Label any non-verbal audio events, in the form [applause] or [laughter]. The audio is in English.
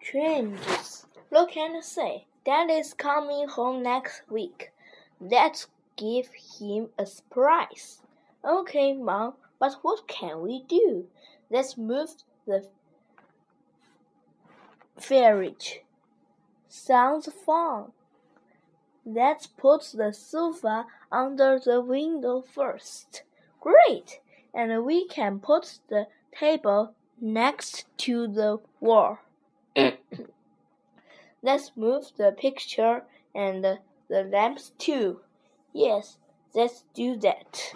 changes. Look and say, Dad is coming home next week. Let's give him a surprise. Okay, Mom, but what can we do? Let's move the fridge. Sounds fun. Let's put the sofa under the window first. Great! And we can put the table next to the wall. [coughs] Let's move the picture and the lamps too. Yes, let's do that.